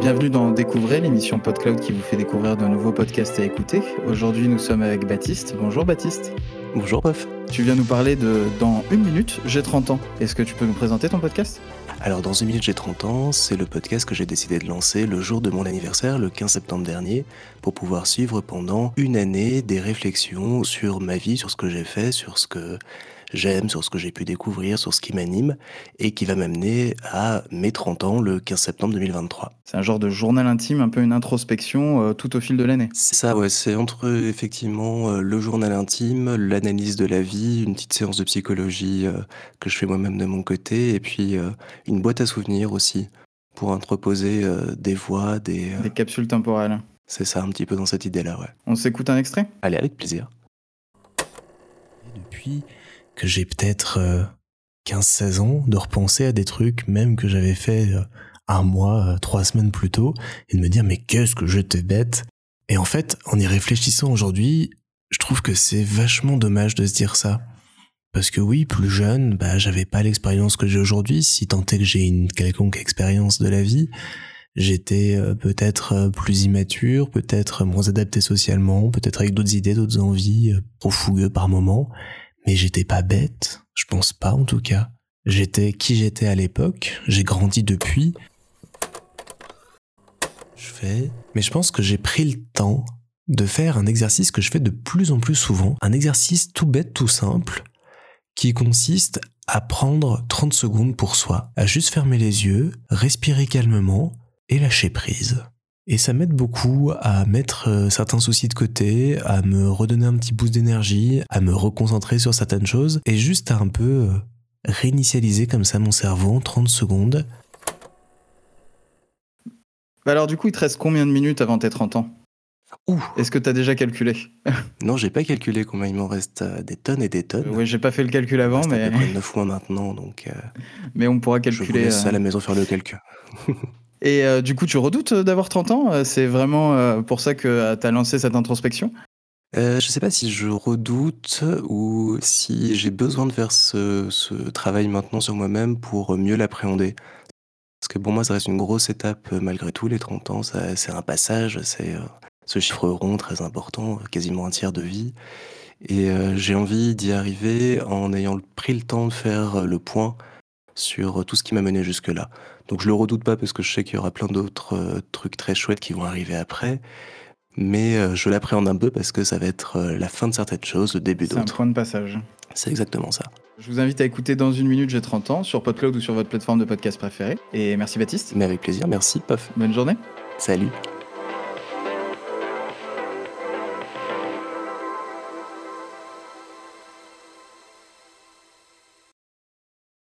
Bienvenue dans Découvrez, l'émission PodCloud qui vous fait découvrir de nouveaux podcasts à écouter. Aujourd'hui, nous sommes avec Baptiste. Bonjour Baptiste. Bonjour Puff. Tu viens nous parler de Dans une minute, j'ai 30 ans. Est-ce que tu peux nous présenter ton podcast? Alors, Dans une minute, j'ai 30 ans, c'est le podcast que j'ai décidé de lancer le jour de mon anniversaire, le 15 septembre dernier, pour pouvoir suivre pendant une année des réflexions sur ma vie, sur ce que j'ai fait, sur ce que j'aime, sur ce que j'ai pu découvrir, sur ce qui m'anime, et qui va m'amener à mes 30 ans le 15 septembre 2023. C'est un genre de journal intime, un peu une introspection euh, tout au fil de l'année. C'est ça, ouais, c'est entre effectivement euh, le journal intime, l'analyse de la vie, une petite séance de psychologie euh, que je fais moi-même de mon côté, et puis une boîte à souvenirs aussi, pour entreposer des voix, des... Des capsules temporelles. C'est ça, un petit peu dans cette idée-là, ouais. On s'écoute un extrait? Allez, avec plaisir. Depuis que j'ai peut-être 15-16 euh, ans, de repenser à des trucs même que j'avais fait euh, un mois, euh, trois semaines plus tôt, et de me dire mais qu'est-ce que j'étais bête? Et en fait, en y réfléchissant aujourd'hui, je trouve que c'est vachement dommage de se dire ça. Parce que oui, plus jeune, bah, j'avais pas l'expérience que j'ai aujourd'hui, si tant est que j'ai une quelconque expérience de la vie. J'étais peut-être plus immature, peut-être moins adapté socialement, peut-être avec d'autres idées, d'autres envies, trop fougueux par moments mais j'étais pas bête, je pense pas en tout cas. J'étais qui j'étais à l'époque, j'ai grandi depuis. Je fais, mais je pense que j'ai pris le temps de faire un exercice que je fais de plus en plus souvent, un exercice tout bête, tout simple, qui consiste à prendre 30 secondes pour soi, à juste fermer les yeux, respirer calmement et lâcher prise. Et ça m'aide beaucoup à mettre euh, certains soucis de côté, à me redonner un petit boost d'énergie, à me reconcentrer sur certaines choses et juste à un peu euh, réinitialiser comme ça mon cerveau en 30 secondes. Bah alors du coup, il te reste combien de minutes avant tes 30 ans? Ouh. Est-ce que tu as déjà calculé? Non, j'ai pas calculé combien il m'en reste euh, des tonnes et des tonnes. oui, j'ai pas fait le calcul avant, mais. À peu près 9 mois maintenant, donc. mais on pourra calculer. Je vous à la maison faire le calcul. Et euh, du coup, tu redoutes euh, d'avoir 30 ans euh, C'est vraiment pour ça que tu as lancé cette introspection? Je ne sais pas si je redoute ou si j'ai besoin de faire ce, travail maintenant sur moi-même pour mieux l'appréhender. Parce que pour moi, ça reste une grosse étape malgré tout, les 30 ans. C'est un passage, c'est ce chiffre rond très important, quasiment un tiers de vie. Et j'ai envie d'y arriver en ayant pris le temps de faire le point sur tout ce qui m'a mené jusque-là. Donc je le redoute pas parce que je sais qu'il y aura plein d'autres euh, trucs très chouettes qui vont arriver après. Mais euh, je l'appréhende un peu parce que ça va être euh, la fin de certaines choses, le début d'autres. C'est un point de passage. C'est exactement ça. Je vous invite à écouter dans une minute, j'ai 30 ans, sur PodCloud ou sur votre plateforme de podcast préférée. Et merci Baptiste. Mais avec plaisir, merci Puff. Bonne journée. Salut.